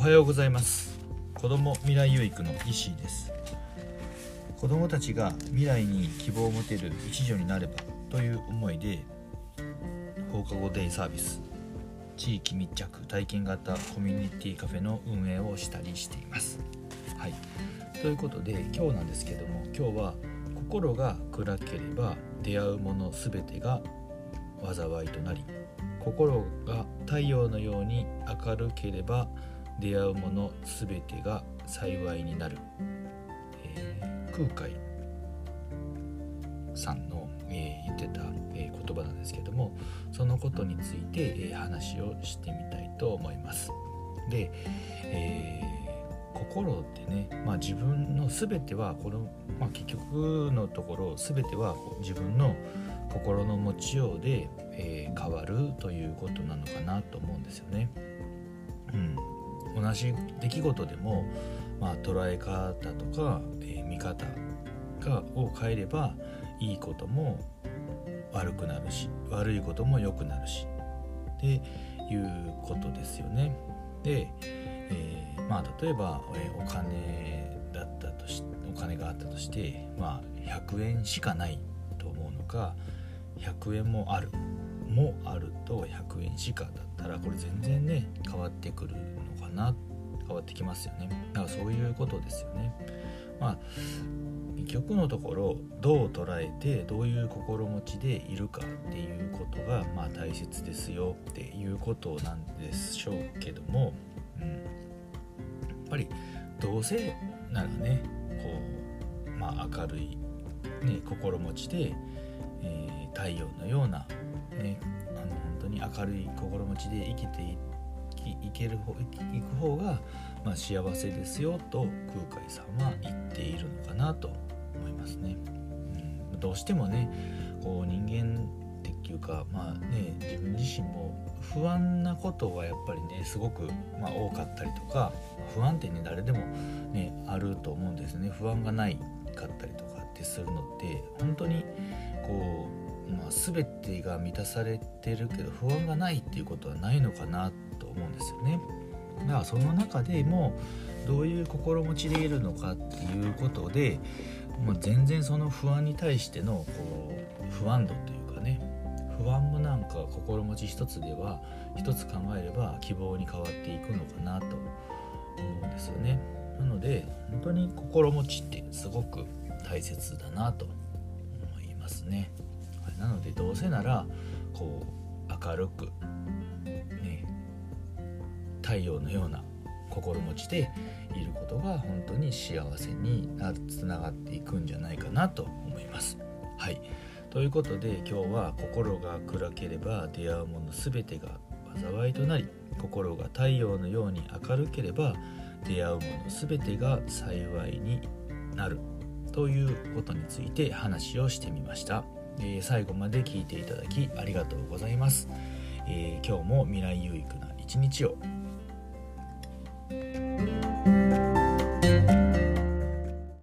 おはようございます。子ども未来有育の石井です。子どもたちが未来に希望を持てる一助になればという思いで放課後デイサービス地域密着体験型コミュニティカフェの運営をしたりしています。はい。ということで今日なんですけども今日は心が暗ければ出会うもの全てが災いとなり心が太陽のように明るければ出会うもの全てが幸いになる、えー、空海さんの、えー、言ってた、えー、言葉なんですけどもそのことについて、え話をしてみたいと思います。で、え心ってね、まあ、自分の全てはこの、まあ、結局のところ全ては自分の心の持ちようで、え、変わるということなのかなと思うんですよね。うん、同じ出来事でも、まあ、捉え方とか、えー、見方がを変えればいいことも悪くなるし悪いことも良くなるしっていうことですよね。で、えー、まあ例えば、えお金だったとしお金があったとして、まあ、100円しかないと思うのか100円もあるもあると100円しかだったらこれ全然ね変わってくるのかな変わってきますよね。だからそういうことですよね。まあ局のところどう捉えてどういう心持ちでいるかっていうことがまあ大切ですよっていうことなんでしょうけども、うん、やっぱりどうせならねこうまあ明るい、ね、心持ちでえー、太陽のような、ね、あの本当に明るい心持ちで生きていいける方いく方が、まあ、幸せですよと空海さんは言っているのかなと思いますね。うん、どうしてもねこう人間っていうかまあね自分自身も不安なことはやっぱりねすごく、まあ、多かったりとか不安ってね誰でもねあると思うんですね不安がないかったりとかってするのって本当にこう、まあ、全てが満たされてるけど不安がないっていうことはないのかなと思うんですよね。だからその中でもどういう心持ちでいるのかっていうことで、まあ、全然その不安に対してのこう不安度というかね不安もなんか心持ち一つでは一つ考えれば希望に変わっていくのかなと思うんですよね。なので本当に心持ちってすごく大切だなと思いますね。なのでどうせならこう明るく、ね、太陽のような心持ちでいることが本当に幸せにつながっていくんじゃないかなと思います。はい。ということで今日は心が暗ければ出会うもの全てが災いとなり心が太陽のように明るければ出会うもの全てが幸いになるということについて話をしてみました、えー、最後まで聞いていただきありがとうございます、えー、今日も未来有益な一日を。